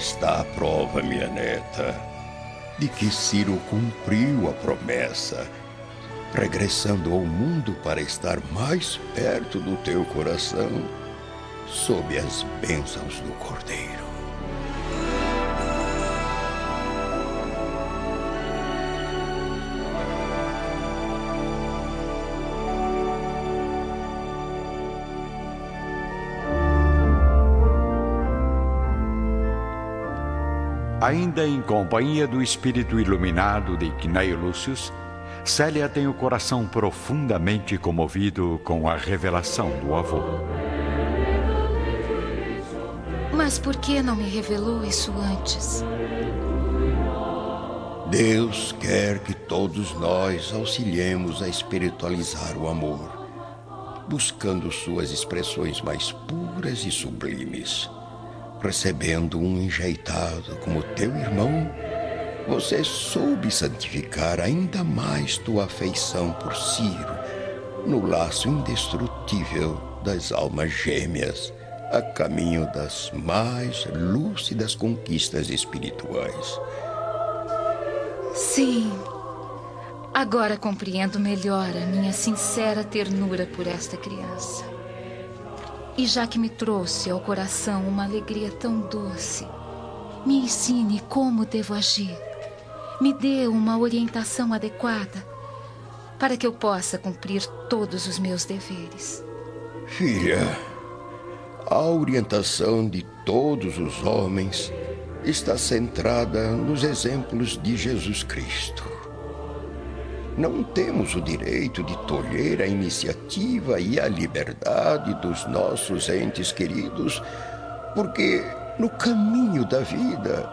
Está a prova, minha neta, de que Ciro cumpriu a promessa, regressando ao mundo para estar mais perto do teu coração, sob as bênçãos do Cordeiro. Ainda em companhia do espírito iluminado de Cneio Lúcius, Célia tem o coração profundamente comovido com a revelação do avô. Mas por que não me revelou isso antes? Deus quer que todos nós auxiliemos a espiritualizar o amor, buscando suas expressões mais puras e sublimes recebendo um enjeitado como teu irmão, você soube santificar ainda mais tua afeição por Ciro, no laço indestrutível das almas gêmeas, a caminho das mais lúcidas conquistas espirituais. Sim. Agora compreendo melhor a minha sincera ternura por esta criança. E já que me trouxe ao coração uma alegria tão doce, me ensine como devo agir. Me dê uma orientação adequada para que eu possa cumprir todos os meus deveres. Filha, a orientação de todos os homens está centrada nos exemplos de Jesus Cristo. Não temos o direito de tolher a iniciativa e a liberdade dos nossos entes queridos, porque no caminho da vida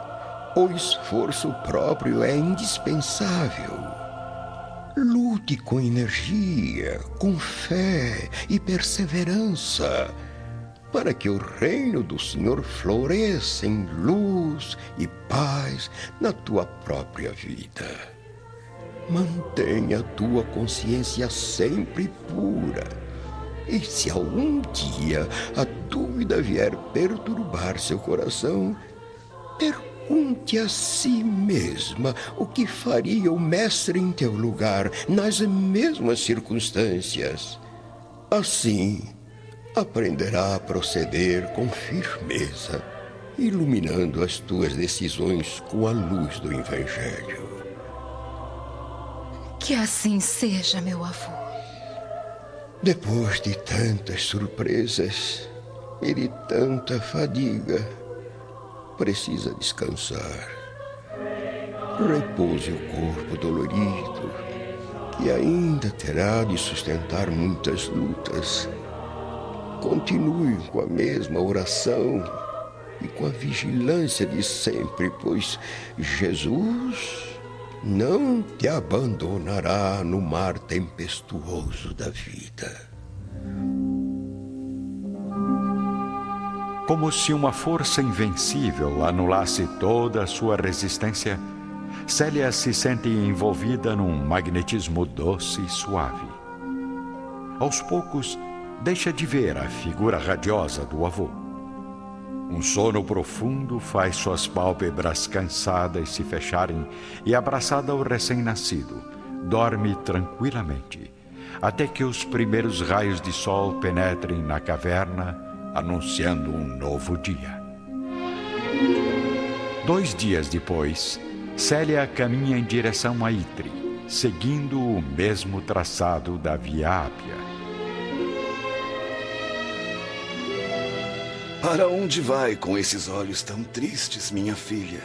o esforço próprio é indispensável. Lute com energia, com fé e perseverança, para que o reino do Senhor floresça em luz e paz na tua própria vida. Mantenha tua consciência sempre pura. E se algum dia a dúvida vier perturbar seu coração, pergunte a si mesma o que faria o Mestre em teu lugar nas mesmas circunstâncias. Assim, aprenderá a proceder com firmeza, iluminando as tuas decisões com a luz do Evangelho. Que assim seja, meu avô. Depois de tantas surpresas e de tanta fadiga, precisa descansar. Repouse o corpo dolorido, que ainda terá de sustentar muitas lutas. Continue com a mesma oração e com a vigilância de sempre, pois Jesus não te abandonará no mar tempestuoso da vida. Como se uma força invencível anulasse toda a sua resistência, Célia se sente envolvida num magnetismo doce e suave. Aos poucos, deixa de ver a figura radiosa do avô. Um sono profundo faz suas pálpebras cansadas se fecharem e, abraçada ao recém-nascido, dorme tranquilamente, até que os primeiros raios de sol penetrem na caverna, anunciando um novo dia. Dois dias depois, Célia caminha em direção a Itri, seguindo o mesmo traçado da Via Ápia. Para onde vai com esses olhos tão tristes, minha filha?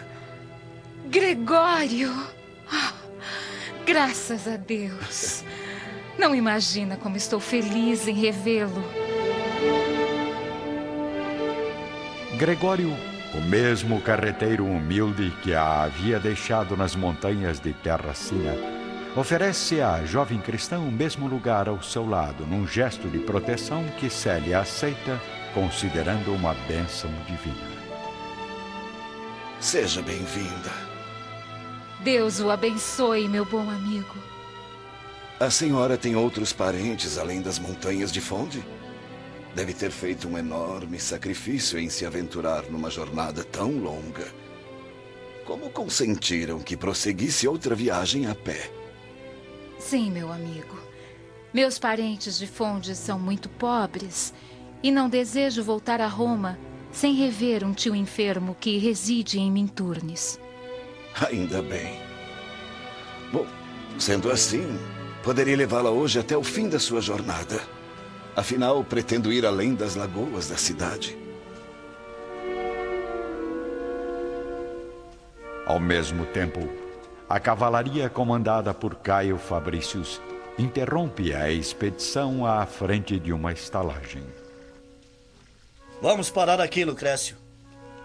Gregório! Oh, graças a Deus! Não imagina como estou feliz em revê-lo. Gregório, o mesmo carreteiro humilde que a havia deixado nas montanhas de Terracina, oferece à jovem cristã o mesmo lugar ao seu lado, num gesto de proteção que Célia aceita considerando uma bênção divina. Seja bem-vinda. Deus o abençoe, meu bom amigo. A senhora tem outros parentes além das montanhas de Fonde? Deve ter feito um enorme sacrifício em se aventurar numa jornada tão longa. Como consentiram que prosseguisse outra viagem a pé? Sim, meu amigo. Meus parentes de Fondes são muito pobres e não desejo voltar a Roma sem rever um tio enfermo que reside em Minturnes. Ainda bem. Bom, sendo assim, poderia levá-la hoje até o fim da sua jornada. Afinal, pretendo ir além das lagoas da cidade. Ao mesmo tempo, a cavalaria comandada por Caio Fabricius interrompe a expedição à frente de uma estalagem. Vamos parar aqui, Lucrécio.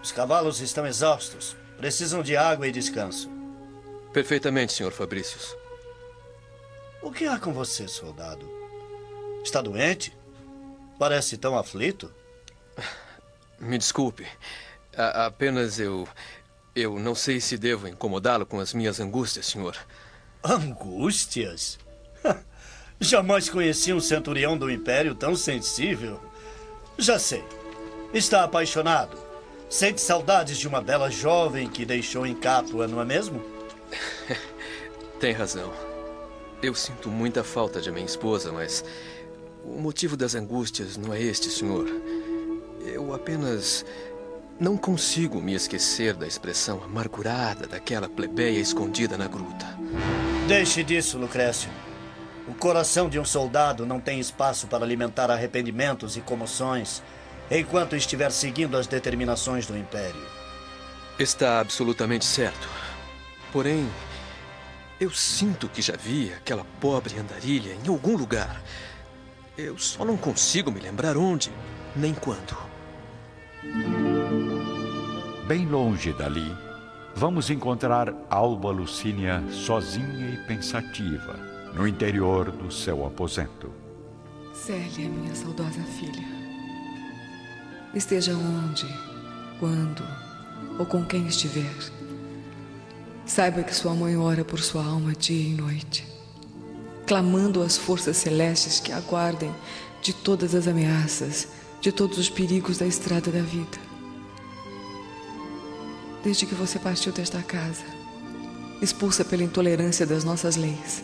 Os cavalos estão exaustos. Precisam de água e descanso. Perfeitamente, Sr. Fabricius. O que há com você, soldado? Está doente? Parece tão aflito. Me desculpe. A apenas eu. Eu não sei se devo incomodá-lo com as minhas angústias, senhor. Angústias? Jamais conheci um centurião do Império tão sensível. Já sei. Está apaixonado. Sente saudades de uma bela jovem que deixou em Capua, não é mesmo? Tem razão. Eu sinto muita falta de minha esposa, mas o motivo das angústias não é este, senhor. Eu apenas não consigo me esquecer da expressão amargurada daquela plebeia escondida na gruta. Deixe disso, Lucrécio. O coração de um soldado não tem espaço para alimentar arrependimentos e comoções enquanto estiver seguindo as determinações do Império. Está absolutamente certo. Porém, eu sinto que já vi aquela pobre andarilha em algum lugar. Eu só não consigo me lembrar onde, nem quando. Bem longe dali, vamos encontrar Alba Lucínia sozinha e pensativa, no interior do seu aposento. Célia, minha saudosa filha. Esteja onde, quando ou com quem estiver, saiba que sua mãe ora por sua alma dia e noite clamando às forças celestes que aguardem de todas as ameaças, de todos os perigos da estrada da vida. Desde que você partiu desta casa, expulsa pela intolerância das nossas leis,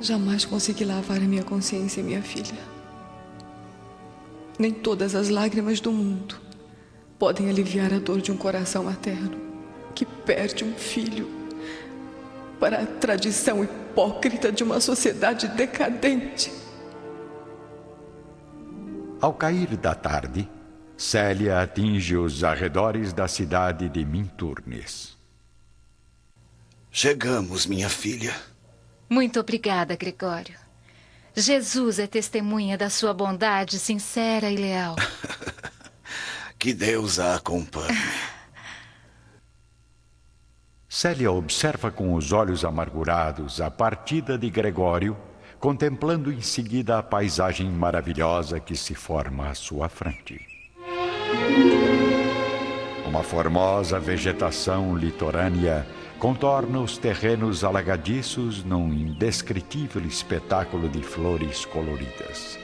jamais consegui lavar a minha consciência, minha filha. Nem todas as lágrimas do mundo podem aliviar a dor de um coração materno que perde um filho para a tradição hipócrita de uma sociedade decadente. Ao cair da tarde, Célia atinge os arredores da cidade de Minturnes. Chegamos, minha filha. Muito obrigada, Gregório. Jesus é testemunha da sua bondade sincera e leal. que Deus a acompanhe. Célia observa com os olhos amargurados a partida de Gregório, contemplando em seguida a paisagem maravilhosa que se forma à sua frente. Uma formosa vegetação litorânea contorna os terrenos alagadiços num indescritível espetáculo de flores coloridas.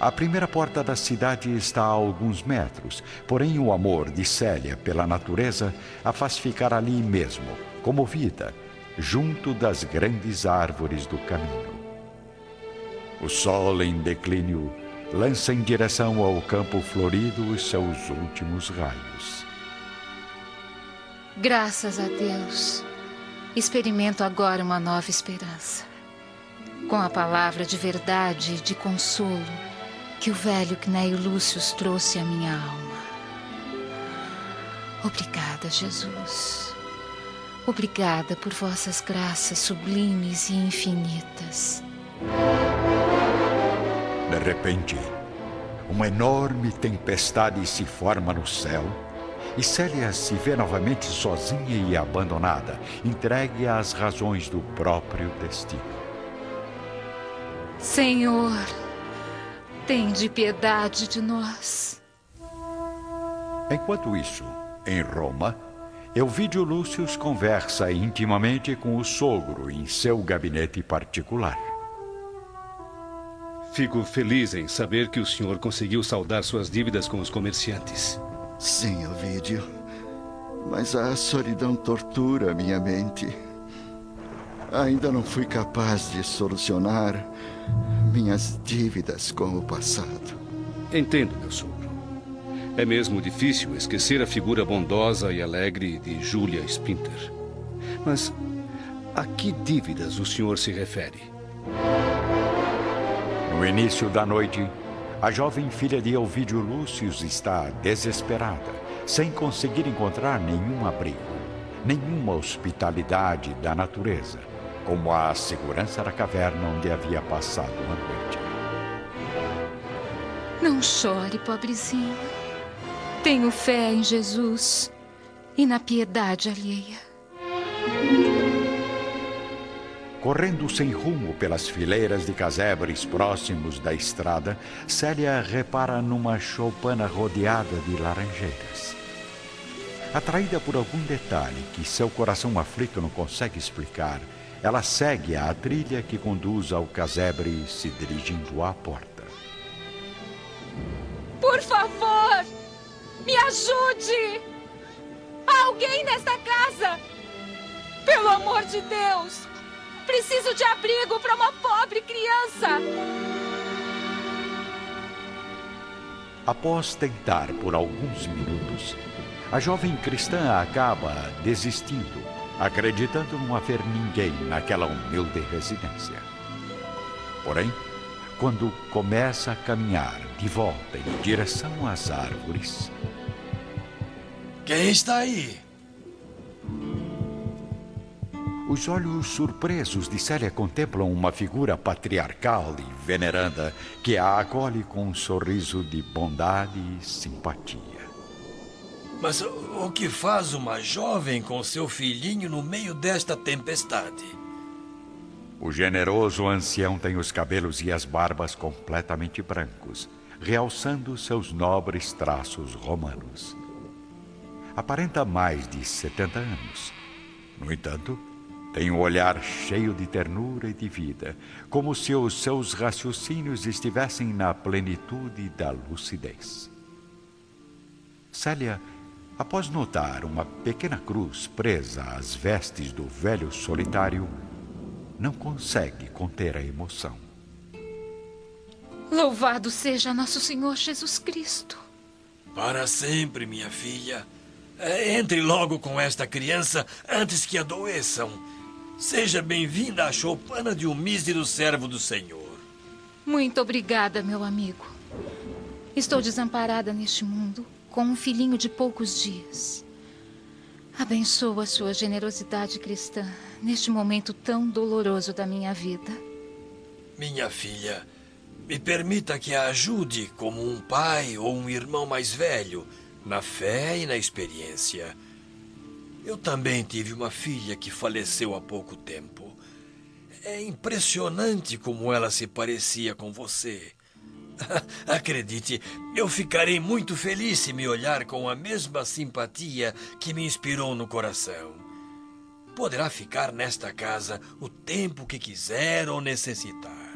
A primeira porta da cidade está a alguns metros, porém o amor de Célia pela natureza a faz ficar ali mesmo, comovida, junto das grandes árvores do caminho. O sol em declínio lança em direção ao campo florido os seus últimos raios. Graças a Deus, experimento agora uma nova esperança. Com a palavra de verdade e de consolo, que o velho Cneio Lúcio trouxe à minha alma. Obrigada, Jesus. Obrigada por vossas graças sublimes e infinitas. De repente, uma enorme tempestade se forma no céu e Célia se vê novamente sozinha e abandonada, entregue às razões do próprio destino. Senhor, Tende piedade de nós. Enquanto isso, em Roma, Elvídio Lúcio conversa intimamente com o sogro em seu gabinete particular. Fico feliz em saber que o senhor conseguiu saldar suas dívidas com os comerciantes. Sim, Ovídio. Mas a solidão tortura minha mente. Ainda não fui capaz de solucionar minhas dívidas com o passado. Entendo, meu sogro. É mesmo difícil esquecer a figura bondosa e alegre de Julia Spinter. Mas a que dívidas o senhor se refere? No início da noite, a jovem filha de Elvídio Lúcius está desesperada, sem conseguir encontrar nenhum abrigo, nenhuma hospitalidade da natureza, como a segurança da caverna onde havia passado uma noite. Não chore, pobrezinho. Tenho fé em Jesus e na piedade alheia. Correndo sem rumo pelas fileiras de casebres próximos da estrada, Célia repara numa choupana rodeada de laranjeiras. Atraída por algum detalhe que seu coração aflito não consegue explicar, ela segue a trilha que conduz ao casebre, se dirigindo à porta. Por favor, me ajude! Há alguém nesta casa! Pelo amor de Deus! Preciso de abrigo para uma pobre criança. Após tentar por alguns minutos, a jovem cristã acaba desistindo, acreditando não haver ninguém naquela humilde residência. Porém, quando começa a caminhar de volta em direção às árvores. Quem está aí? Os olhos surpresos de Célia contemplam uma figura patriarcal e veneranda que a acolhe com um sorriso de bondade e simpatia. Mas o que faz uma jovem com seu filhinho no meio desta tempestade? O generoso ancião tem os cabelos e as barbas completamente brancos, realçando seus nobres traços romanos. Aparenta mais de 70 anos. No entanto, tem um olhar cheio de ternura e de vida, como se os seus raciocínios estivessem na plenitude da lucidez. Célia, após notar uma pequena cruz presa às vestes do velho solitário, não consegue conter a emoção. Louvado seja nosso Senhor Jesus Cristo. Para sempre, minha filha. É, entre logo com esta criança antes que adoeçam. Seja bem-vinda à choupana de um mísero servo do Senhor. Muito obrigada, meu amigo. Estou desamparada neste mundo, com um filhinho de poucos dias. Abençoa a sua generosidade cristã neste momento tão doloroso da minha vida. Minha filha, me permita que a ajude como um pai ou um irmão mais velho, na fé e na experiência. Eu também tive uma filha que faleceu há pouco tempo. É impressionante como ela se parecia com você. Acredite, eu ficarei muito feliz se me olhar com a mesma simpatia que me inspirou no coração. Poderá ficar nesta casa o tempo que quiser ou necessitar.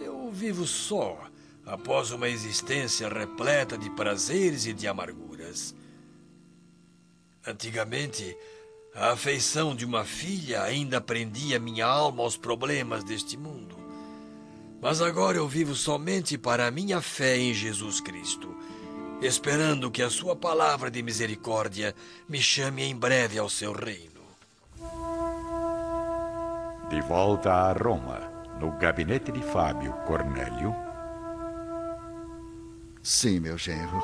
Eu vivo só, após uma existência repleta de prazeres e de amarguras. Antigamente, a afeição de uma filha ainda prendia minha alma aos problemas deste mundo. Mas agora eu vivo somente para a minha fé em Jesus Cristo, esperando que a Sua palavra de misericórdia me chame em breve ao seu reino. De volta a Roma, no gabinete de Fábio Cornélio. Sim, meu genro.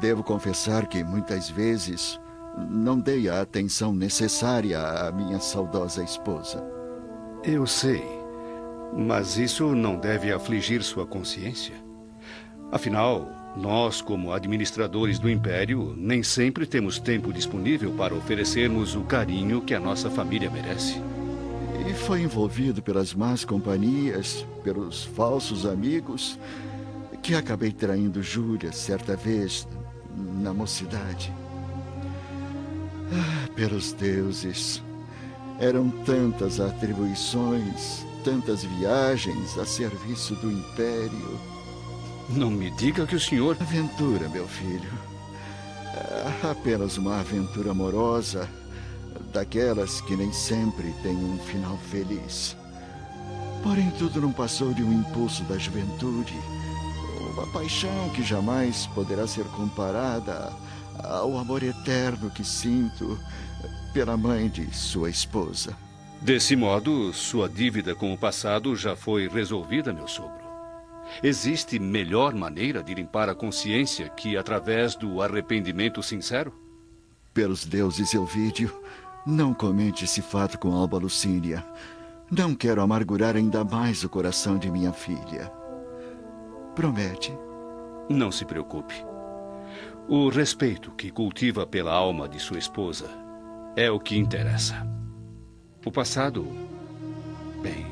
Devo confessar que muitas vezes não dei a atenção necessária à minha saudosa esposa. Eu sei, mas isso não deve afligir sua consciência. Afinal, nós, como administradores do Império, nem sempre temos tempo disponível para oferecermos o carinho que a nossa família merece. E foi envolvido pelas más companhias, pelos falsos amigos, que acabei traindo Júlia certa vez na mocidade. Ah, pelos deuses, eram tantas atribuições, tantas viagens a serviço do Império. Não me diga que o senhor. Aventura, meu filho. É apenas uma aventura amorosa, daquelas que nem sempre têm um final feliz. Porém, tudo não passou de um impulso da juventude, uma paixão que jamais poderá ser comparada ao amor eterno que sinto pela mãe de sua esposa. Desse modo, sua dívida com o passado já foi resolvida, meu sogro. Existe melhor maneira de limpar a consciência que através do arrependimento sincero? Pelos deuses, Elvídio, não comente esse fato com Alba Lucínia. Não quero amargurar ainda mais o coração de minha filha. Promete? Não se preocupe. O respeito que cultiva pela alma de sua esposa é o que interessa. O passado. Bem.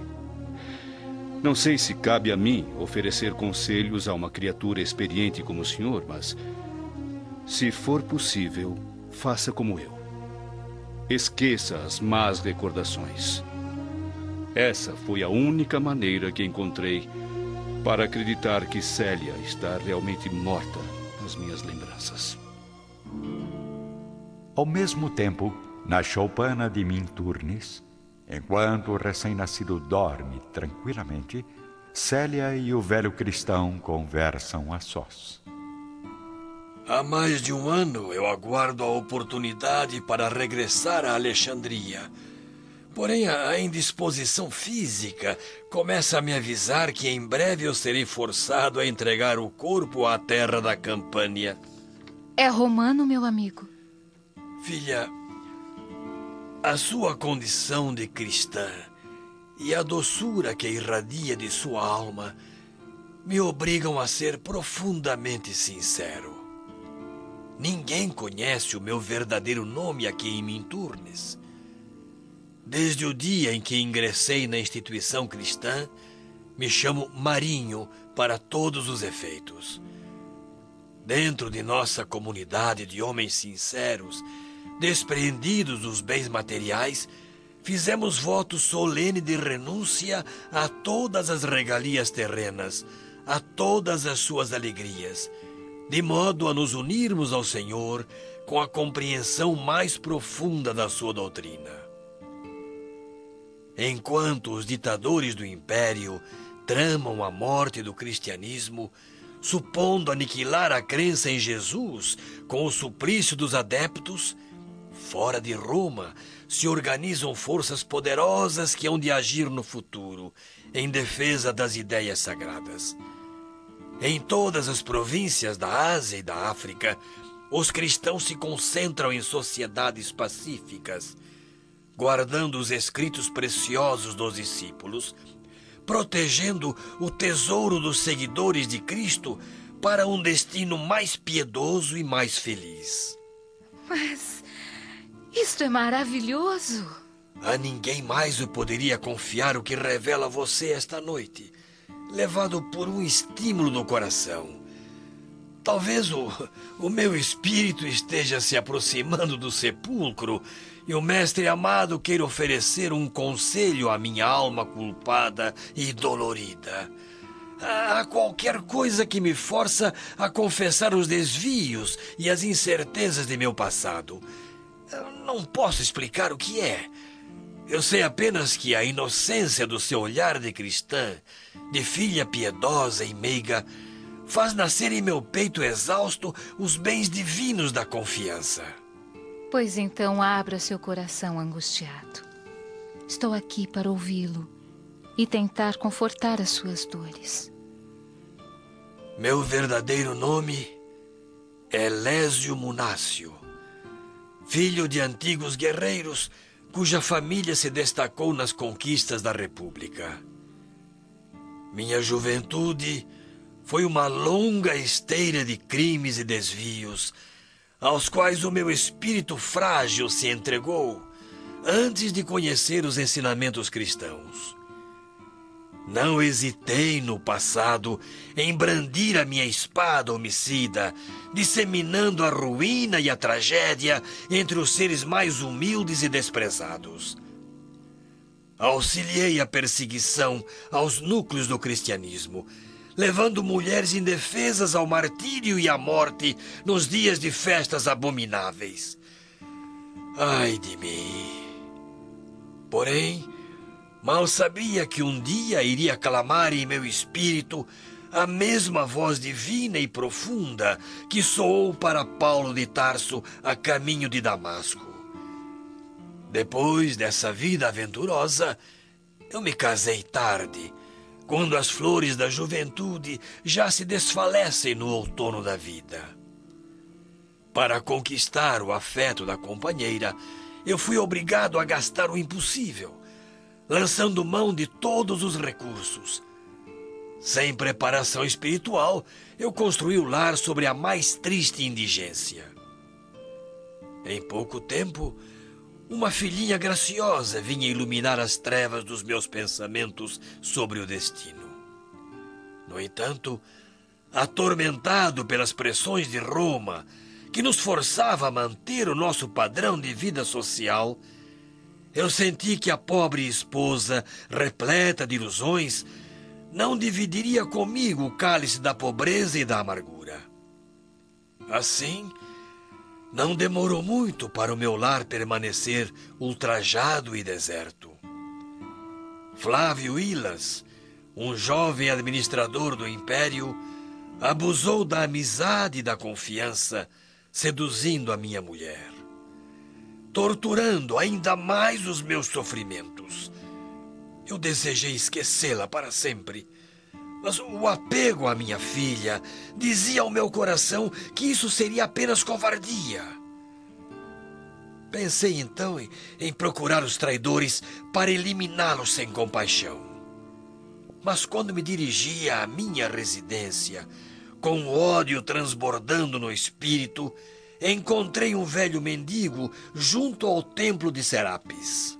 Não sei se cabe a mim oferecer conselhos a uma criatura experiente como o senhor, mas. Se for possível, faça como eu. Esqueça as más recordações. Essa foi a única maneira que encontrei para acreditar que Célia está realmente morta nas minhas lembranças. Ao mesmo tempo, na choupana de Minturnes, enquanto o recém-nascido dorme tranquilamente, Célia e o velho cristão conversam a sós. Há mais de um ano eu aguardo a oportunidade para regressar a Alexandria Porém, a indisposição física começa a me avisar que em breve eu serei forçado a entregar o corpo à terra da Campânia. É romano, meu amigo? Filha, a sua condição de cristã e a doçura que irradia de sua alma me obrigam a ser profundamente sincero. Ninguém conhece o meu verdadeiro nome aqui em Minturnes. Desde o dia em que ingressei na instituição cristã, me chamo Marinho para todos os efeitos. Dentro de nossa comunidade de homens sinceros, despreendidos dos bens materiais, fizemos voto solene de renúncia a todas as regalias terrenas, a todas as suas alegrias, de modo a nos unirmos ao Senhor com a compreensão mais profunda da sua doutrina. Enquanto os ditadores do império tramam a morte do cristianismo, supondo aniquilar a crença em Jesus com o suplício dos adeptos, fora de Roma se organizam forças poderosas que hão de agir no futuro em defesa das ideias sagradas. Em todas as províncias da Ásia e da África, os cristãos se concentram em sociedades pacíficas guardando os escritos preciosos dos discípulos, protegendo o tesouro dos seguidores de Cristo para um destino mais piedoso e mais feliz. Mas isto é maravilhoso. A ninguém mais eu poderia confiar o que revela você esta noite, levado por um estímulo no coração. Talvez o, o meu espírito esteja se aproximando do sepulcro e o mestre amado queira oferecer um conselho à minha alma culpada e dolorida. Há qualquer coisa que me força a confessar os desvios e as incertezas de meu passado. Eu não posso explicar o que é. Eu sei apenas que a inocência do seu olhar de cristã, de filha piedosa e meiga, faz nascer em meu peito exausto os bens divinos da confiança. Pois então abra seu coração angustiado. Estou aqui para ouvi-lo e tentar confortar as suas dores. Meu verdadeiro nome é Lésio Munácio, filho de antigos guerreiros cuja família se destacou nas conquistas da República. Minha juventude foi uma longa esteira de crimes e desvios aos quais o meu espírito frágil se entregou antes de conhecer os ensinamentos cristãos. Não hesitei no passado em brandir a minha espada homicida, disseminando a ruína e a tragédia entre os seres mais humildes e desprezados. Auxiliei a perseguição aos núcleos do cristianismo, levando mulheres indefesas ao martírio e à morte nos dias de festas abomináveis. Ai de mim! Porém, mal sabia que um dia iria clamar em meu espírito a mesma voz divina e profunda que soou para Paulo de Tarso a caminho de Damasco. Depois dessa vida aventurosa, eu me casei tarde, quando as flores da juventude já se desfalecem no outono da vida. Para conquistar o afeto da companheira, eu fui obrigado a gastar o impossível, lançando mão de todos os recursos sem preparação espiritual, eu construí o lar sobre a mais triste indigência. Em pouco tempo, uma filhinha graciosa vinha iluminar as trevas dos meus pensamentos sobre o destino. No entanto, atormentado pelas pressões de Roma, que nos forçava a manter o nosso padrão de vida social, eu senti que a pobre esposa, repleta de ilusões, não dividiria comigo o cálice da pobreza e da amargura. Assim, não demorou muito para o meu lar permanecer ultrajado e deserto. Flávio Ilas, um jovem administrador do império, abusou da amizade e da confiança, seduzindo a minha mulher, torturando ainda mais os meus sofrimentos eu desejei esquecê-la para sempre. Mas o apego à minha filha dizia ao meu coração que isso seria apenas covardia. Pensei então em, em procurar os traidores para eliminá-los sem compaixão. Mas quando me dirigia à minha residência, com ódio transbordando no espírito, encontrei um velho mendigo junto ao templo de Serapis.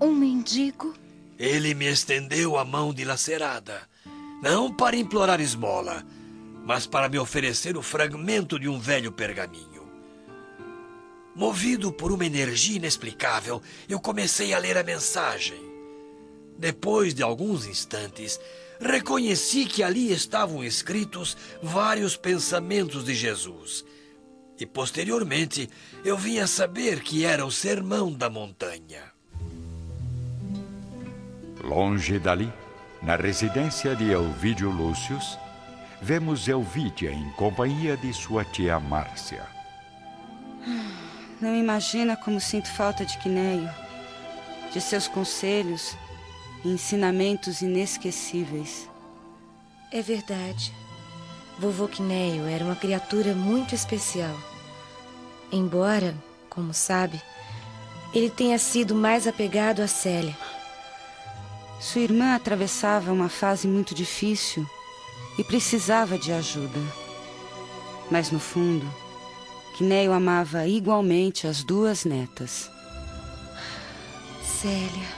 Um mendigo? Ele me estendeu a mão dilacerada, não para implorar esmola, mas para me oferecer o fragmento de um velho pergaminho. Movido por uma energia inexplicável, eu comecei a ler a mensagem. Depois de alguns instantes, reconheci que ali estavam escritos vários pensamentos de Jesus. E posteriormente eu vim a saber que era o Sermão da Montanha. Longe dali, na residência de Elvídio Lúcius, vemos Elvídia em companhia de sua tia Márcia. Não imagina como sinto falta de Quinéio, de seus conselhos e ensinamentos inesquecíveis. É verdade. Vovô Quinéio era uma criatura muito especial. Embora, como sabe, ele tenha sido mais apegado a Célia. Sua irmã atravessava uma fase muito difícil e precisava de ajuda. Mas no fundo, Quinéio amava igualmente as duas netas. Célia,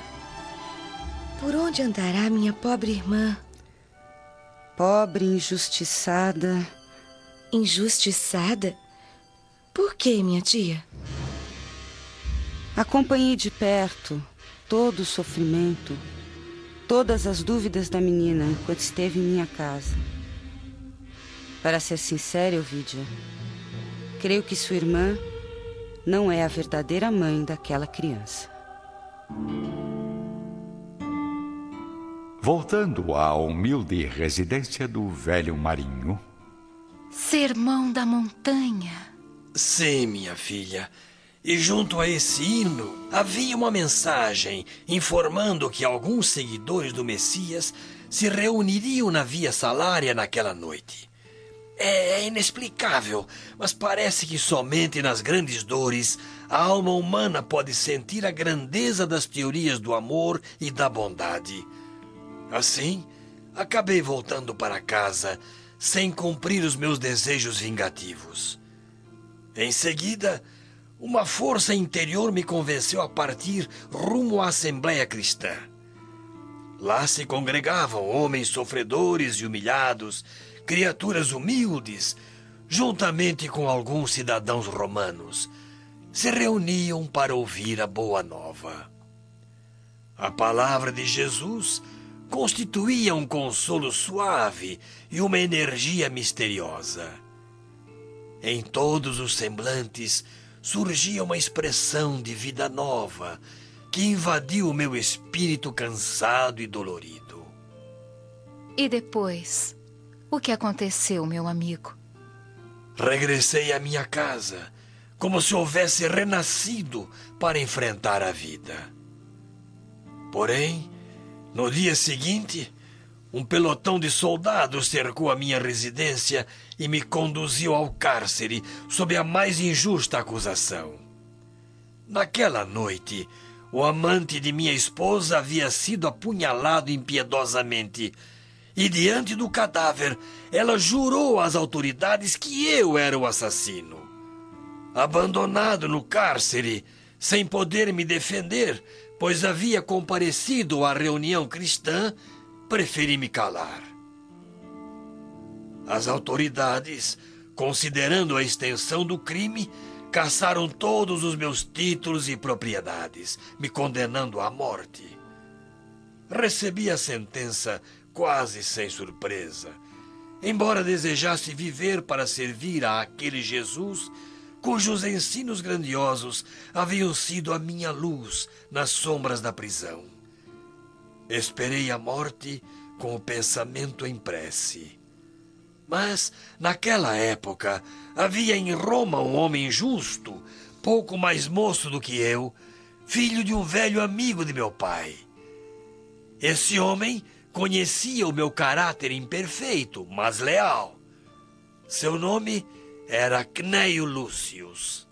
por onde andará minha pobre irmã? Pobre, injustiçada. Injustiçada? Por que, minha tia? Acompanhei de perto todo o sofrimento todas as dúvidas da menina enquanto esteve em minha casa. Para ser sincero, Ovidia, creio que sua irmã não é a verdadeira mãe daquela criança. Voltando à humilde residência do velho marinho. Sermão da montanha. Sim, minha filha. E junto a esse hino havia uma mensagem informando que alguns seguidores do Messias se reuniriam na Via Salária naquela noite. É, é inexplicável, mas parece que somente nas grandes dores a alma humana pode sentir a grandeza das teorias do amor e da bondade. Assim, acabei voltando para casa sem cumprir os meus desejos vingativos. Em seguida, uma força interior me convenceu a partir rumo à Assembleia Cristã. Lá se congregavam homens sofredores e humilhados, criaturas humildes, juntamente com alguns cidadãos romanos. Se reuniam para ouvir a boa nova. A palavra de Jesus constituía um consolo suave e uma energia misteriosa. Em todos os semblantes surgia uma expressão de vida nova que invadiu o meu espírito cansado e dolorido. E depois? O que aconteceu, meu amigo? Regressei à minha casa, como se houvesse renascido para enfrentar a vida. Porém, no dia seguinte, um pelotão de soldados cercou a minha residência e me conduziu ao cárcere sob a mais injusta acusação. Naquela noite, o amante de minha esposa havia sido apunhalado impiedosamente e, diante do cadáver, ela jurou às autoridades que eu era o assassino. Abandonado no cárcere, sem poder me defender, pois havia comparecido à reunião cristã, preferi me calar. As autoridades, considerando a extensão do crime, caçaram todos os meus títulos e propriedades, me condenando à morte. Recebi a sentença quase sem surpresa, embora desejasse viver para servir a aquele Jesus cujos ensinos grandiosos haviam sido a minha luz nas sombras da prisão. Esperei a morte com o pensamento em prece. Mas, naquela época, havia em Roma um homem justo, pouco mais moço do que eu, filho de um velho amigo de meu pai. Esse homem conhecia o meu caráter imperfeito, mas leal. Seu nome era Cneio Lúcius.